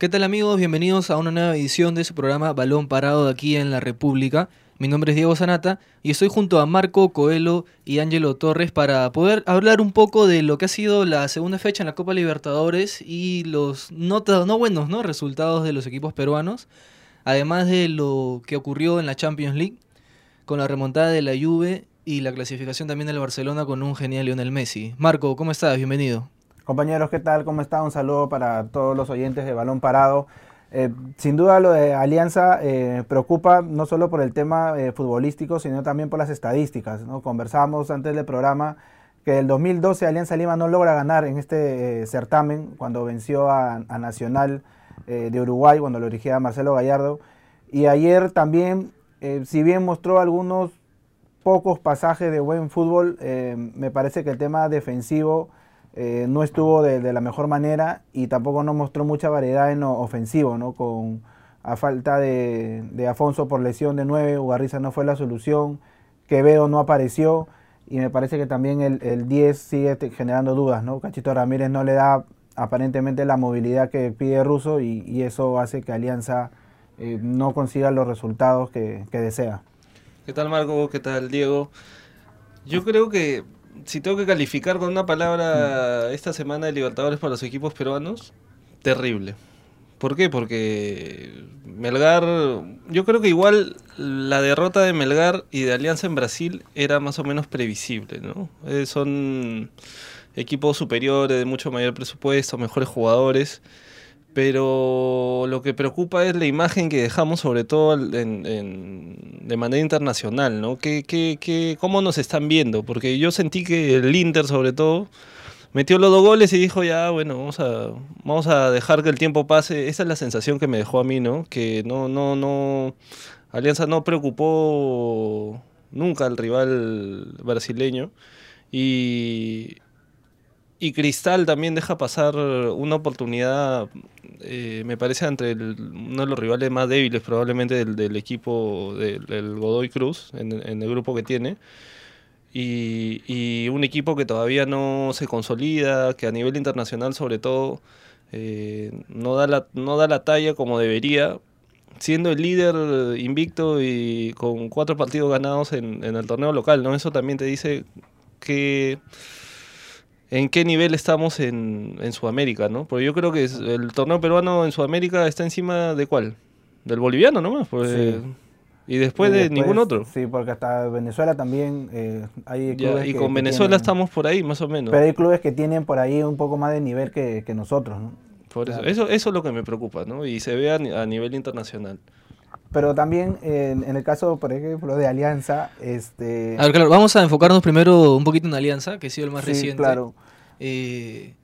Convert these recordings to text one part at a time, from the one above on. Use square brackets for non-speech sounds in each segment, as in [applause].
¿Qué tal amigos? Bienvenidos a una nueva edición de su programa Balón Parado de aquí en la República. Mi nombre es Diego Sanata y estoy junto a Marco Coelho y Ángelo Torres para poder hablar un poco de lo que ha sido la segunda fecha en la Copa Libertadores y los no, no buenos ¿no? resultados de los equipos peruanos, además de lo que ocurrió en la Champions League con la remontada de la Juve y la clasificación también del Barcelona con un genial Lionel Messi. Marco, ¿cómo estás? Bienvenido. Compañeros, ¿qué tal? ¿Cómo está? Un saludo para todos los oyentes de Balón Parado. Eh, sin duda lo de Alianza eh, preocupa no solo por el tema eh, futbolístico, sino también por las estadísticas. ¿no? Conversamos antes del programa que el 2012 Alianza Lima no logra ganar en este certamen cuando venció a, Nacional de Uruguay, cuando lo dirigía Marcelo Gallardo. Y ayer también, si bien mostró algunos pocos pasajes de buen fútbol, me parece que el tema defensivo eh, no estuvo de, la mejor manera y tampoco nos mostró mucha variedad en lo ofensivo, ¿no? Con, a falta de, Afonso por lesión de 9, Ugarriza no fue la solución, Quevedo no apareció y me parece que también el, 10 sigue generando dudas, ¿no? Cachito Ramírez no le da aparentemente la movilidad que pide Russo y, eso hace que Alianza eh, no consiga los resultados que, que desea. ¿Qué tal Marco? ¿Qué tal Diego? Yo creo que si tengo que calificar con una palabra mm. esta semana de Libertadores para los equipos peruanos, terrible. ¿Por qué? Porque Melgar, yo creo que igual la derrota de Melgar y de Alianza en Brasil era más o menos previsible, ¿no? Eh, son equipos superiores, de mucho mayor presupuesto, mejores jugadores pero lo que preocupa es la imagen que dejamos sobre todo de manera internacional, ¿no? ¿Qué, qué, cómo nos están viendo? Porque yo sentí que el Inter sobre todo metió los dos goles y dijo ya, bueno, vamos a, vamos a dejar que el tiempo pase. Esa es la sensación que me dejó a mí, ¿no? Que no, no, no, Alianza no preocupó nunca al rival brasileño y y Cristal también deja pasar una oportunidad, eh, me parece, entre uno de los rivales más débiles probablemente del, equipo del, Godoy Cruz, en, el grupo que tiene. Y, un equipo que todavía no se consolida, que a nivel internacional sobre todo eh, no, da la, no da la talla como debería, siendo el líder invicto y con cuatro partidos ganados en, en el torneo local, ¿no? Eso también te dice que en qué nivel estamos en, Sudamérica, ¿no? Porque yo creo que el torneo peruano en Sudamérica está encima de cuál? Del boliviano nomás. Pues, Y después, de ningún otro. Sí, porque hasta Venezuela también eh, hay clubes Y con Venezuela estamos por ahí, más o menos. Pero hay clubes que tienen por ahí un poco más de nivel que, nosotros, ¿no? Por eso, eso, eso es lo que me preocupa, ¿no? Y se ve a, nivel internacional. Pero también en, el caso, por ejemplo, de Alianza, este... A ver, claro, vamos a enfocarnos primero un poquito en Alianza, que ha sido el más sí, reciente. claro. Eh,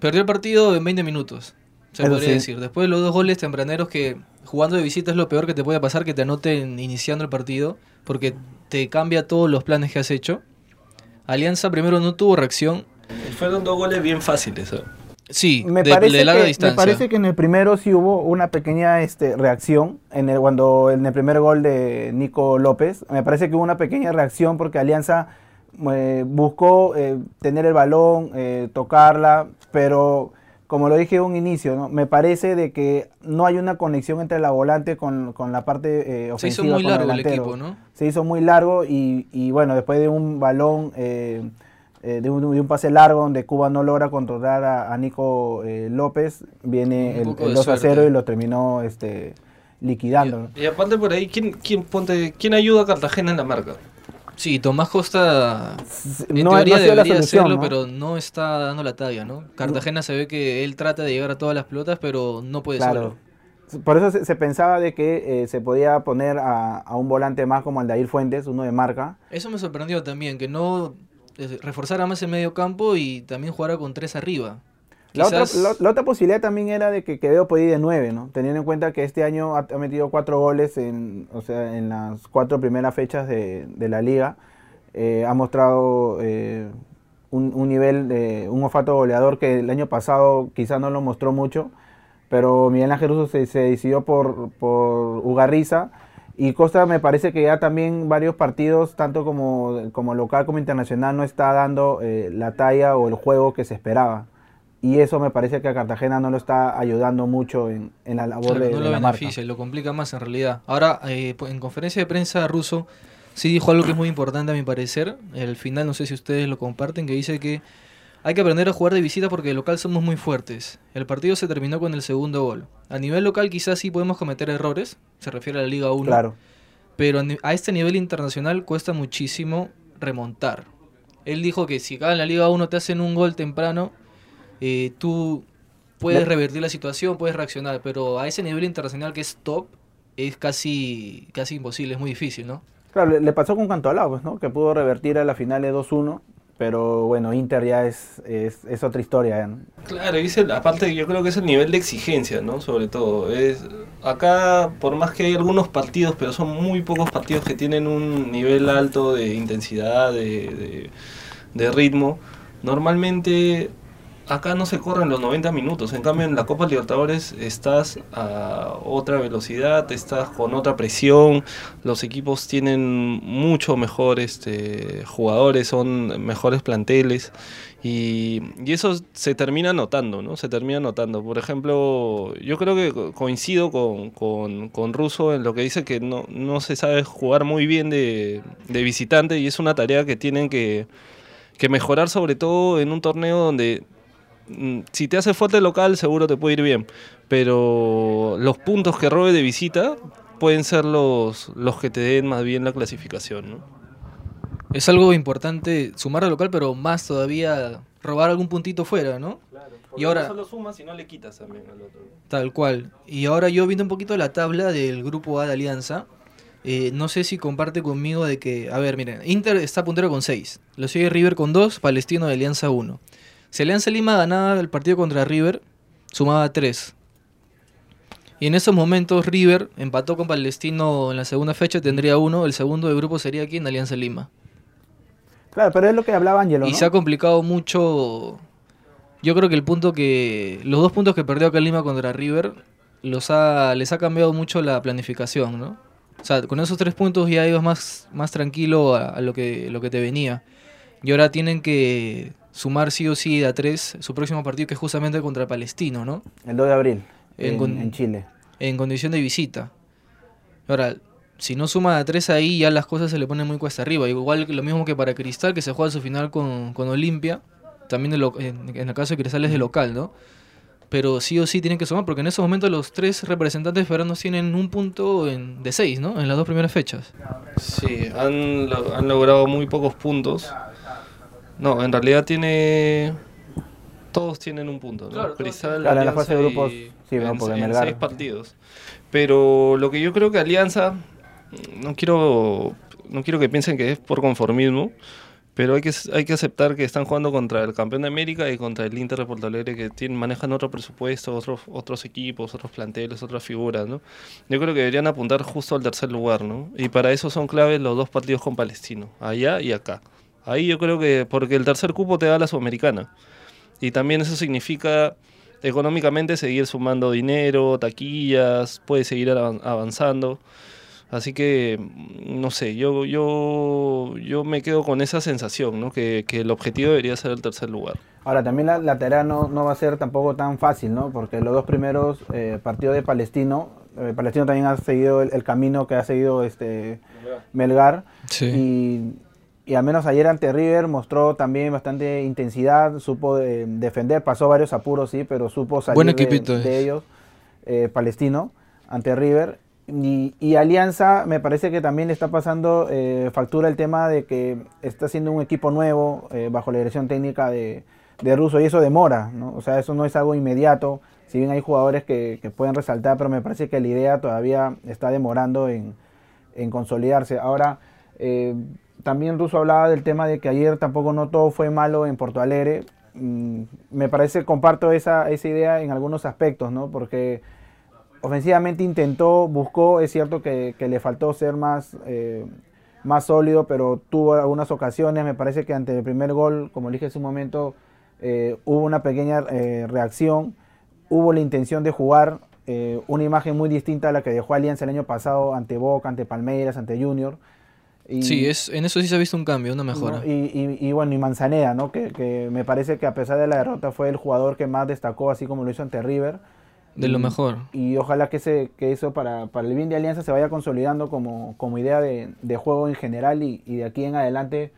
perdió el partido en 20 minutos, se podría decir. Después de los dos goles tempraneros que jugando de visita es lo peor que te puede pasar, que te anoten iniciando el partido, porque te cambia todos los planes que has hecho. Alianza primero no tuvo reacción. Fueron dos goles bien fáciles. ¿eh? Sí, me de, parece larga que, distancia. Me parece que en el primero sí hubo una pequeña este, reacción, en el, cuando en el primer gol de Nico López, me parece que hubo una pequeña reacción porque Alianza eh, buscó eh, tener el balón, eh, tocarla, pero como lo dije en un inicio, me parece de que no hay una conexión entre la volante con, la parte ofensiva. Se hizo muy largo el, equipo, ¿no? Se hizo muy largo y, bueno, después de un balón... Eh, de, un, pase largo donde Cuba no logra controlar a, Nico eh, López, viene el, 2 a 0 y lo terminó este, liquidando. Y, aparte por ahí, ¿quién, quién, ponte, ¿quién ayuda a Cartagena en la marca? Sí, Tomás Costa en no, teoría debería hacerlo, pero no está dando la talla, ¿no? Cartagena se ve que él trata de llegar a todas las pelotas, pero no puede claro. Por eso se, pensaba de que eh, se podía poner a, a, un volante más como Aldair Fuentes, uno de marca. Eso me sorprendió también, que no reforzara más el medio campo y también jugara con tres arriba. La, otra, la, otra, posibilidad también era de que Quevedo podía ir de nueve, ¿no? Teniendo en cuenta que este año ha, metido cuatro goles en, o sea, en las cuatro primeras fechas de, la liga. Eh, ha mostrado eh, un, nivel, de, un olfato goleador que el año pasado quizás no lo mostró mucho, pero Miguel Ángel Russo se, se decidió por, por Ugarriza y Costa me parece que ya también varios partidos, tanto como, como local como internacional, no está dando eh, la talla o el juego que se esperaba. y eso me parece que a Cartagena no lo está ayudando mucho en, la labor de, no lo la beneficia, lo complica más en realidad. Ahora, eh, en conferencia de prensa ruso sí dijo algo que es muy importante a mi parecer. El final, no sé si ustedes lo comparten, que dice que hay que aprender a jugar de visita porque de local somos muy fuertes. El partido se terminó con el segundo gol. A nivel local quizás sí podemos cometer errores, se refiere a la Liga 1. Claro. Pero a este nivel internacional cuesta muchísimo remontar. Él dijo que si acá en la Liga 1 te hacen un gol temprano, eh, tú puedes revertir la situación, puedes reaccionar, pero a ese nivel internacional que es top, es casi, casi imposible, es muy difícil, ¿no? Claro, le, pasó con Cantolao, pues, ¿no? Que pudo revertir a la final de 2-1, pero bueno, Inter ya es, es, otra historia. Claro, y aparte yo creo que es el nivel de exigencia, ¿no? Sobre todo. Es, acá, por más que hay algunos partidos, pero son muy pocos partidos que tienen un nivel alto de intensidad, de, de ritmo, normalmente acá no se corren los 90 minutos. En cambio, en la Copa Libertadores estás a otra velocidad, estás con otra presión. Los equipos tienen mucho mejor este, jugadores, son mejores planteles. Y, eso se termina notando, ¿no? Se termina notando. Por ejemplo, yo creo que coincido con, con, con Russo en lo que dice que no, no se sabe jugar muy bien de, de visitante y es una tarea que tienen que, que mejorar sobre todo en un torneo donde si te hace fuerte local, seguro te puede ir bien. Pero los puntos que robe de visita pueden ser los, los que te den más bien la clasificación. ¿no? Es algo importante sumar al local, pero más todavía robar algún puntito fuera, ¿no? Claro, y ahora no solo sumas y no le quitas también al otro. Tal cual. Y ahora yo viendo un poquito la tabla del grupo A de Alianza, eh, no sé si comparte conmigo de que, a ver, miren, Inter está puntero con 6, lo sigue River con 2, Palestino de Alianza 1. Si Alianza Lima ganaba el partido contra River, sumaba 3. Y en esos momentos River empató con Palestino en la segunda fecha, tendría uno. El segundo de grupo sería aquí en Alianza Lima. Claro, pero es lo que hablaba Angelo. Y se ha complicado mucho. Yo creo que el punto que. Los dos puntos que perdió acá en Lima contra River los ha, les ha cambiado mucho la planificación, ¿no? O sea, con esos tres puntos ya ibas más, más tranquilo a, a lo, que, lo que te venía. Y ahora tienen que sumar sí o sí a tres su próximo partido que es justamente contra Palestino, ¿no? El 2 de abril, en, Chile. En condición de visita. Ahora, si no suma a tres ahí, ya las cosas se le ponen muy cuesta arriba. Igual lo mismo que para Cristal, que se juega su final con, con Olimpia. También en, el caso de Cristal es de local, ¿no? Pero sí o sí tienen que sumar, porque en esos momentos los tres representantes peruanos tienen un punto en, de seis, ¿no? En las dos primeras fechas. Sí, han, han logrado muy pocos puntos no, en realidad tiene. Todos tienen un punto, ¿no? Claro, Cristal, en la fase de grupos, sí, en, seis partidos. Pero lo que yo creo que Alianza, no quiero, no quiero que piensen que es por conformismo, pero hay que, hay que aceptar que están jugando contra el campeón de América y contra el Inter de Porto Alegre, que tienen, manejan otro presupuesto, otros, otros equipos, otros planteles, otras figuras, ¿no? Yo creo que deberían apuntar justo al tercer lugar, ¿no? Y para eso son claves los dos partidos con Palestino, allá y acá. Ahí yo creo que porque el tercer cupo te da la Sudamericana. Y también eso significa económicamente seguir sumando dinero, taquillas, puede seguir avanzando. Así que, no sé, yo, yo, yo me quedo con esa sensación, ¿no? que, el objetivo debería ser el tercer lugar. Ahora, también la lateral no, no va a ser tampoco tan fácil, ¿no? porque los dos primeros eh, partidos de Palestino, eh, Palestino también ha seguido el, camino que ha seguido este Melgar. Sí. Y y al menos ayer ante River mostró también bastante intensidad, supo eh, defender, pasó varios apuros, sí, pero supo salir de, ellos, eh, Palestino, ante River. Y, Alianza me parece que también le está pasando eh, factura el tema de que está siendo un equipo nuevo bajo la dirección técnica de, de Russo y eso demora, ¿no? O sea, eso no es algo inmediato, si bien hay jugadores que, que pueden resaltar, pero me parece que la idea todavía está demorando en, en consolidarse. Ahora, también Russo hablaba del tema de que ayer tampoco no todo fue malo en Porto Alegre. Mm, me parece, comparto esa, esa idea en algunos aspectos, ¿no? Porque ofensivamente intentó, buscó, es cierto que, le faltó ser más, eh, más sólido, pero tuvo algunas ocasiones. Me parece que ante el primer gol, como dije hace un momento, eh, hubo una pequeña eh, reacción, hubo la intención de jugar. una imagen muy distinta a la que dejó Alianza el año pasado ante Boca, ante Palmeiras, ante Junior Y, sí, es, en eso sí se ha visto un cambio, una mejora. ¿no? Y, y- y bueno, y Manzaneda, ¿no? Que, que me parece que a pesar de la derrota fue el jugador que más destacó, así como lo hizo ante River. de lo mejor. Y ojalá que, ese, que eso para, para el bien de Alianza se vaya consolidando como, como idea de, de juego en general y, y de aquí en adelante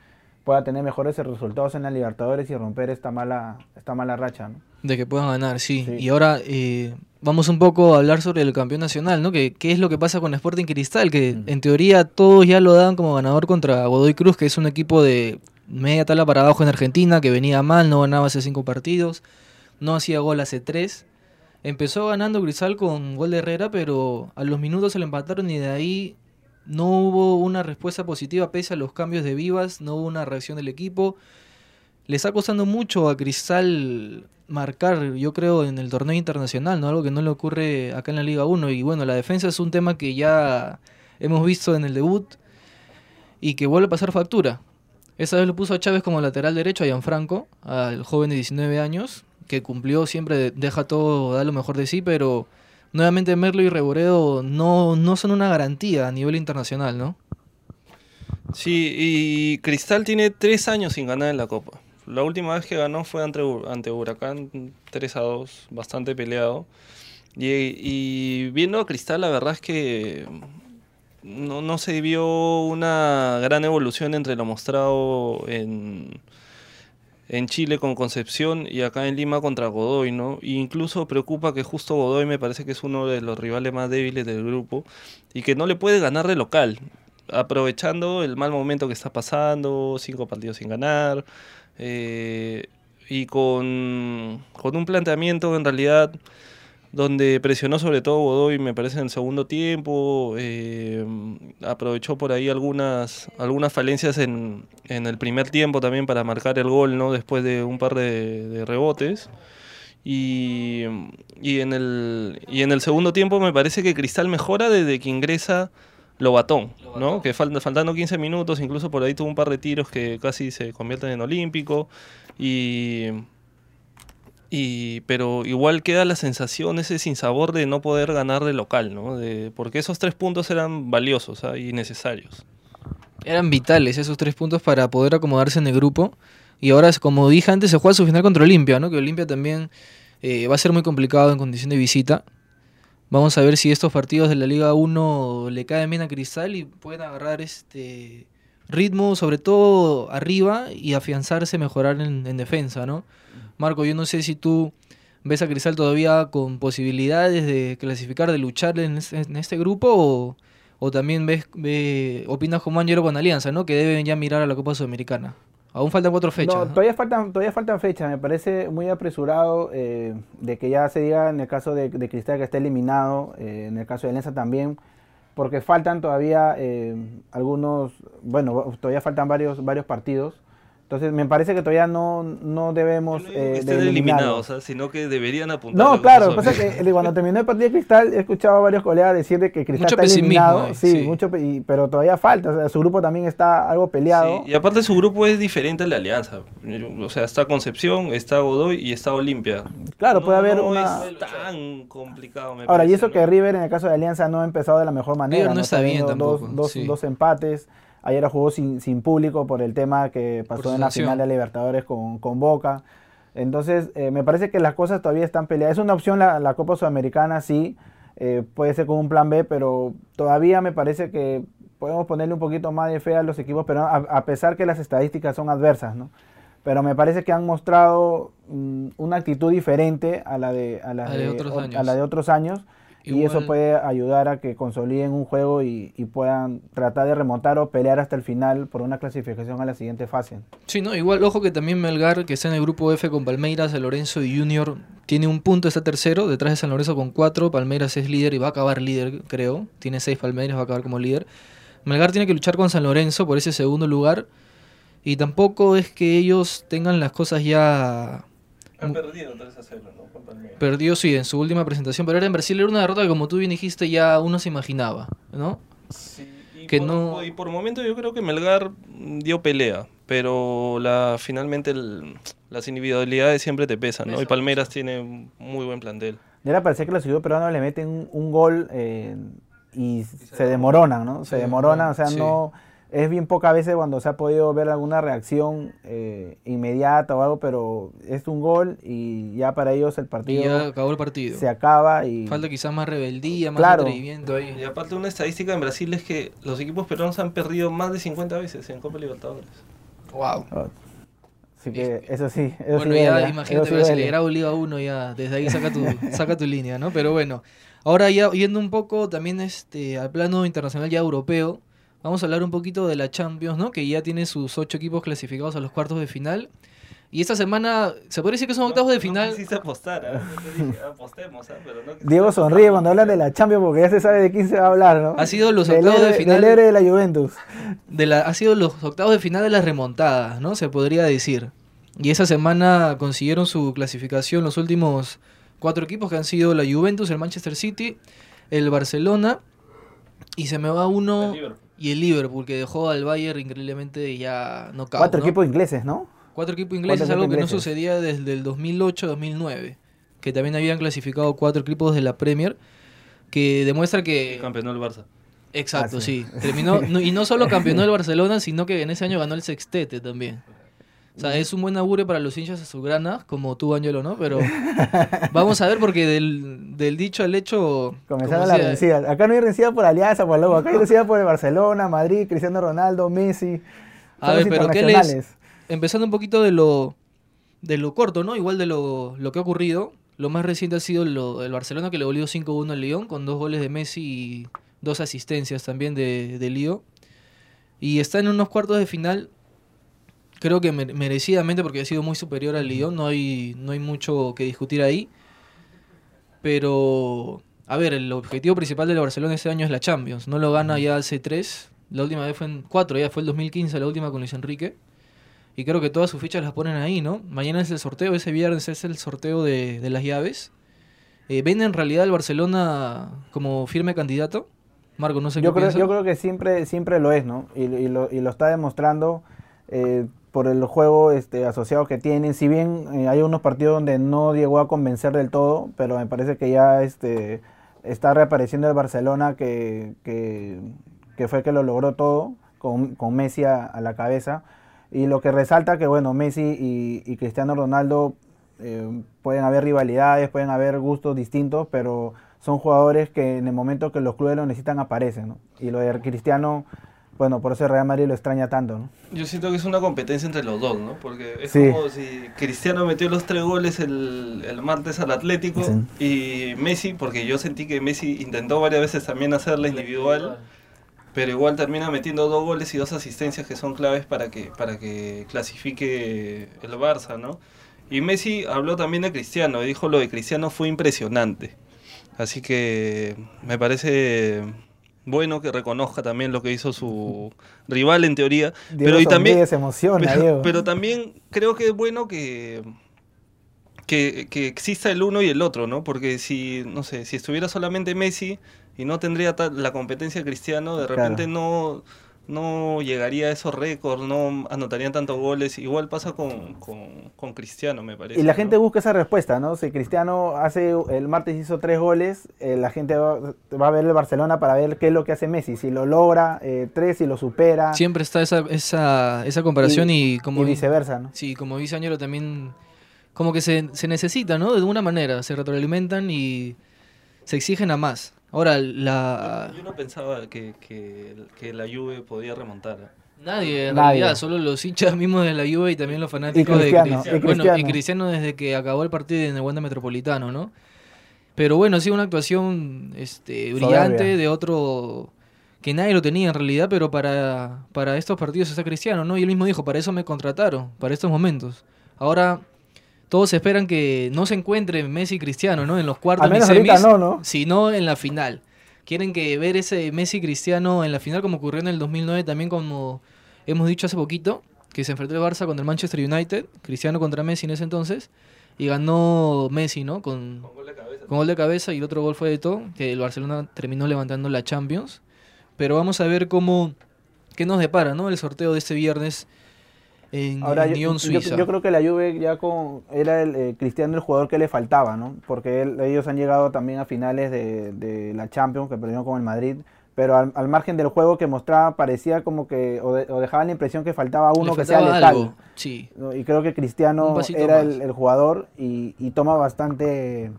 pueda tener mejores resultados en la Libertadores y romper esta mala, esta mala racha. ¿no? De que puedan ganar, sí. Sí. Y ahora eh, vamos un poco a hablar sobre el campeón nacional, ¿no? Que, ¿Qué es lo que pasa con Sporting Cristal? Que Mm. en teoría todos ya lo daban como ganador contra Godoy Cruz, que es un equipo de media tabla para abajo en Argentina, que venía mal, no ganaba hace cinco partidos, no hacía gol hace tres. Empezó ganando Cristal con gol de Herrera, pero a los minutos se lo empataron y de ahí no hubo una respuesta positiva pese a los cambios de vivas, no hubo una reacción del equipo. Le está costando mucho a Cristal marcar, yo creo, en el torneo internacional, ¿no? Algo que no le ocurre acá en la Liga 1. Y bueno, la defensa es un tema que ya hemos visto en el debut y que vuelve a pasar factura. Esa vez lo puso a Chávez como lateral derecho a Gianfranco, al joven de 19 años, que cumplió siempre, deja todo, da lo mejor de sí, pero nuevamente Merlo y Reboredo no, no son una garantía a nivel internacional, ¿no? Sí, y Cristal tiene tres años sin ganar en la Copa. La última vez que ganó fue ante, ante Huracán 3 a 2, bastante peleado. Y, y viendo a Cristal, la verdad es que no, no se vio una gran evolución entre lo mostrado en, en Chile con Concepción y acá en Lima contra Godoy, ¿no? E incluso preocupa que justo Godoy me parece que es uno de los rivales más débiles del grupo y que no le puede ganar de local, aprovechando el mal momento que está pasando, cinco partidos sin ganar, eh, y con, con un planteamiento en realidad donde presionó sobre todo Godoy, me parece, en el segundo tiempo. eh, aprovechó por ahí algunas, algunas falencias en, en el primer tiempo también para marcar el gol, ¿no? Después de un par de, de rebotes. Y, y, en el, y en el segundo tiempo me parece que Cristal mejora desde que ingresa Lobatón, ¿no? Que falta, faltando 15 minutos, incluso por ahí tuvo un par de tiros que casi se convierten en olímpico. Y, y, pero igual queda la sensación, ese sinsabor de no poder ganar de local, ¿no? De, porque esos tres puntos eran valiosos ¿ah? y necesarios. Eran vitales esos tres puntos para poder acomodarse en el grupo. Y ahora, como dije antes, se juega su final contra Olimpia, ¿no? Que Olimpia también eh, va a ser muy complicado en condición de visita. Vamos a ver si estos partidos de la Liga 1 le caen bien a Cristal y pueden agarrar este ritmo, sobre todo arriba, y afianzarse, mejorar en, en defensa, ¿no? Marco, yo no sé si tú ves a Cristal todavía con posibilidades de clasificar, de luchar en este, en este grupo, o, o también ves, ve- opinas como Angelo con Alianza, ¿no? Que deben ya mirar a la Copa Sudamericana. Aún faltan cuatro fechas. No, todavía faltan, todavía faltan fechas, me parece muy apresurado eh, de que ya se diga en el caso de, de Cristal que está eliminado, eh, en el caso de Alianza también, porque faltan todavía eh, algunos, bueno, todavía faltan varios, varios partidos. Entonces me parece que todavía no, no debemos no eh, de estén eliminados, sino que deberían apuntar. a No, la claro, lo que pasa es que eh, cuando [laughs] terminó el partido de Cristal he escuchado a varios colegas decir de que Cristal Mucho está pesimismo eliminado, sí, sí. mucho, y- pero todavía falta, o sea, su grupo también está algo peleado. Sí, y aparte su grupo es diferente al de Alianza. O sea, está Concepción, está Godoy y está Olimpia. Claro, puede haber no una... es tan complicado, me Ahora, y eso ¿no? que River en el caso de Alianza no ha empezado de la mejor manera. River no está bien dos, tampoco, dos, sí. dos empates. Ayer jugó sin, sin público por el tema que pasó en la final de Libertadores con, con Boca. Entonces, eh, me parece que las cosas todavía están peleadas. Es una opción la, la Copa Sudamericana, sí. eh, puede ser con un plan B, pero todavía me parece que podemos ponerle un poquito más de fe a los equipos, pero a, a pesar que las estadísticas son adversas, ¿no? Pero me parece que han mostrado mm, una actitud diferente a la de, a la de otros o- años. a la de otros años. Y eso puede ayudar a que consoliden un juego y, y puedan tratar de remontar o pelear hasta el final por una clasificación a la siguiente fase. Sí, no, igual, ojo que también Melgar, que está en el grupo F con Palmeiras, San Lorenzo y Junior, tiene un punto, está tercero, detrás de San Lorenzo con cuatro, Palmeiras es líder y va a acabar líder, creo, tiene seis Palmeiras, va a acabar como líder. Melgar tiene que luchar con San Lorenzo por ese segundo lugar y tampoco es que ellos tengan las cosas ya Han perdido 3 a 0, ¿no? Perdido, sí, en su última presentación, pero era en Brasil, era una derrota que como tú bien dijiste ya uno se imaginaba, ¿no? Sí, y Que por, no- Y por momento yo creo que Melgar dio pelea, pero la finalmente el- las individualidades siempre te pesan, ¿no? Y. Palmeiras tiene un muy buen plantel. Ya le parece que los equipos peruanos le meten un, un gol eh, y se, demoronan, ¿no? Se, Se demoronan, o sea, no... es bien pocas veces cuando se ha podido ver alguna reacción eh, inmediata o algo, pero es un gol y ya para ellos el Y partido ya acabó el partido. se acaba y Falta quizás más rebeldía, más Claro. atrevimiento ahí. Y aparte una estadística en Brasil es que los equipos peruanos han perdido más de 50 veces en Copa Libertadores. Wow. así que eso sí, eso Bueno, sí ya imagínate sí Brasil. Grau Liga 1 ya, desde ahí saca tu, [laughs] saca tu línea, ¿no? Pero bueno, ahora ya yendo un poco también este al plano internacional ya europeo, vamos a hablar un poquito de la Champions, ¿no? Que ya tiene sus ocho equipos clasificados a los cuartos de final. Y esta semana, se podría decir que son octavos de No final. quisiste apostar. [laughs] Yo te dije, apostemos, ¿ah? Pero no Diego sonríe cuando hablan de la Champions porque ya se sabe de quién se va a hablar, ¿no? Ha sido los Del octavos de final. Del héroe de la Juventus. de la, ha sido los octavos de final de las remontadas, ¿no? Se podría decir. Y esa semana consiguieron su clasificación los últimos cuatro equipos que han sido la Juventus, el Manchester City, el Barcelona y se me va uno El Liverpool. Y el Liverpool que dejó al Bayern increíblemente ya no Cuatro equipos ingleses, ¿no? Cuatro equipos ingleses, Cuatro algo equipos que no sucedía desde el 2008-2009, que también habían clasificado cuatro equipos de la Premier, que demuestra que Campeonó el Barça. Exacto, Ah, sí. sí. Terminó, no- y no solo [laughs] campeonó el Barcelona, sino que en ese año ganó el sextete también. O sea, es un buen augurio para los hinchas azulgranas, como tú, Ángelo, ¿no? Pero vamos a ver, porque del, del dicho al hecho. Comenzaron las sea, rencillas. Acá no hay rencilla por Alianza, por loco. Acá hay rencilla por el Barcelona, Madrid, Cristiano Ronaldo, Messi. A ver, pero ¿qué les-. Empezando un poquito de lo, de lo corto, ¿no? Igual de lo, lo que ha ocurrido. Lo más reciente ha sido lo, el Barcelona, que le volvió 5-1 al Lyon, con dos goles de Messi y dos asistencias también de, de Lío. Y está en unos cuartos de final, creo que mere- merecidamente, porque ha sido muy superior al Lyon, no hay, no hay mucho que discutir ahí. Pero, a ver, el objetivo principal del Barcelona este año es la Champions. No lo gana ya hace tres, la última vez fue en cuatro, ya fue el 2015, la última con Luis Enrique. Y creo que todas sus fichas las ponen ahí, ¿no? Mañana es el sorteo, ese viernes es el sorteo de, de las llaves. Eh, ¿Ven en realidad al Barcelona como firme candidato? Marco, no sé Yo qué creo, yo creo que siempre, siempre lo es, ¿no? Y, y lo, y lo está demostrando eh, por el juego este, asociado que tienen. Si bien eh, hay unos partidos donde no llegó a convencer del todo, pero me parece que ya este, está reapareciendo el Barcelona que, que, que fue que lo logró todo, con, con Messi a, a la cabeza. Y lo que resalta que, bueno, Messi y, y Cristiano Ronaldo eh, pueden haber rivalidades, pueden haber gustos distintos, pero son jugadores que en el momento que los clubes lo necesitan aparecen, ¿no? Y lo de Cristiano, bueno, por eso el Real Madrid lo extraña tanto, ¿no? Yo siento que es una competencia entre los dos, ¿no? Porque es Sí. como si Cristiano metió los tres goles el, el martes al Atlético y Messi, porque yo sentí que Messi intentó varias veces también hacerla individual, pero igual termina metiendo dos goles y dos asistencias que son claves para que, para que clasifique el Barça, ¿no? Y Messi habló también de Cristiano y dijo lo de Cristiano fue impresionante. Así que me parece bueno que reconozca también lo que hizo su [laughs] rival en teoría. Diego pero y también, se emociona, pero, Diego. pero también creo que es bueno que, que, que exista el uno y el otro, ¿no? Porque si, no sé, si estuviera solamente Messi y no tendría la competencia de Cristiano, de Claro. repente no, no llegaría a esos récords, no anotarían tantos goles. Igual pasa con, con, con Cristiano, me parece. Y la ¿no? gente busca esa respuesta, ¿no? Si Cristiano hace el martes hizo tres goles, eh, la gente va, va a ver el Barcelona para ver qué es lo que hace Messi. Si lo logra, eh, tres, si lo supera. Siempre está esa, esa, esa comparación y, como y viceversa, ¿no? Sí, como dice Ángelo también, como que se, se necesita, ¿no? De alguna manera, se retroalimentan y se exigen a más. Ahora, la... Yo no pensaba que, que, que la Juve podía remontar. ¿eh? Nadie, en Nadie. realidad, solo los hinchas [laughs] mismos de la Juve y también los fanáticos Cristiano, de y Cristiano. Bueno, y Cristiano. Cristiano desde que acabó el partido en el Wanda Metropolitano, ¿no? Pero bueno, ha sido una actuación este, brillante Soberbia. de otro que nadie lo tenía en realidad, pero para, para estos partidos está Cristiano, ¿no? Y él mismo dijo, para eso me contrataron, para estos momentos. Ahora, todos esperan que no se encuentren Messi y Cristiano, ¿no? En los cuartos Al ni menos ahorita semis, no, ¿no? sino en la final. Quieren que ver ese Messi Cristiano en la final como ocurrió en el 2009 también como hemos dicho hace poquito, que se enfrentó el Barça contra el Manchester United, Cristiano contra Messi en ese entonces, y ganó Messi, ¿no? Con, Con gol de cabeza. con gol de cabeza y el otro gol fue de todo, que el Barcelona terminó levantando la Champions. Pero vamos a ver cómo, qué nos depara, ¿no? El sorteo de este viernes en, Ahora, en yo, Lyon, Suiza. yo creo que la Juve ya con era el eh, Cristiano el jugador que le faltaba, ¿no? Porque él- ellos han llegado también a finales de, de la Champions, que perdieron con el Madrid, pero al, al margen del juego que mostraba parecía como que, o, de- o dejaba la impresión que faltaba uno que sea letal. algo, Sí. ¿no? Y creo que Cristiano era el, el jugador y, y toma bastante,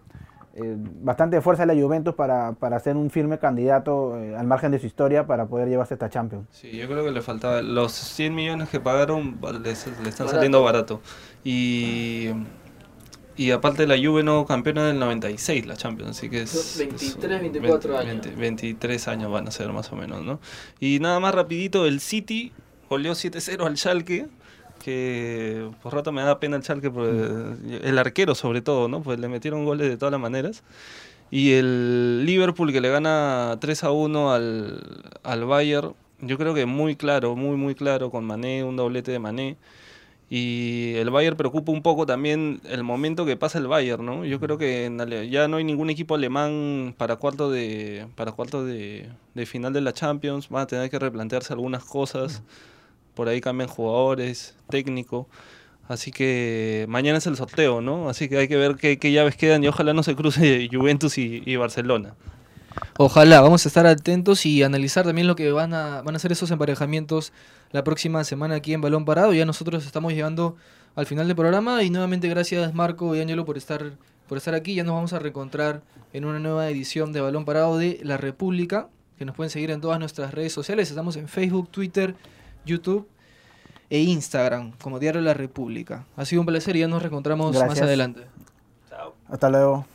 eh, bastante fuerza la Juventus para, para ser un firme candidato eh, al margen de su historia para poder llevarse esta Champions. Sí, yo creo que le faltaba. Los 100 millones que pagaron le están Barato. saliendo barato. Y, y aparte la Juve no campeona del 96, la Champions, así que es... Son 23, es- 24 años. 20, 23 años van a ser más o menos, ¿no? Y nada más rapidito, el City goleó 7-0 al Schalke, que por rato me da pena el Schalke, por el arquero sobre todo, ¿no? Pues le metieron goles de todas las maneras. Y el Liverpool que le gana 3 a 1 al, al Bayern, yo creo que muy claro, muy muy claro, con Mané, un doblete de Mané. Y el Bayern preocupa un poco también el momento que pasa el Bayern, ¿no? Yo creo que en ya no hay ningún equipo alemán para cuarto de para cuarto de, de final de la Champions. Van a tener que replantearse algunas cosas. Por ahí cambian jugadores, técnico. Así que mañana es el sorteo, ¿no? Así que hay que ver qué, qué llaves quedan y ojalá no se cruce [laughs] Juventus y, Barcelona. Ojalá, vamos a estar atentos y analizar también lo que van a, van a ser esos emparejamientos la próxima semana aquí en Balón Parado. Ya nosotros estamos llegando al final del programa y nuevamente gracias Marco y Ángelo por estar, por estar aquí. Ya nos vamos a reencontrar en una nueva edición de Balón Parado de La República, que nos pueden seguir en todas nuestras redes sociales. Estamos en Facebook, Twitter, YouTube e Instagram como Diario La República. Ha sido un placer y ya nos reencontramos más adelante. Hasta luego.